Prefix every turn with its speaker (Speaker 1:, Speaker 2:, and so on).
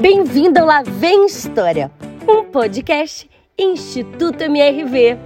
Speaker 1: Bem-vindo ao Lá Vem História, um podcast Instituto MRV.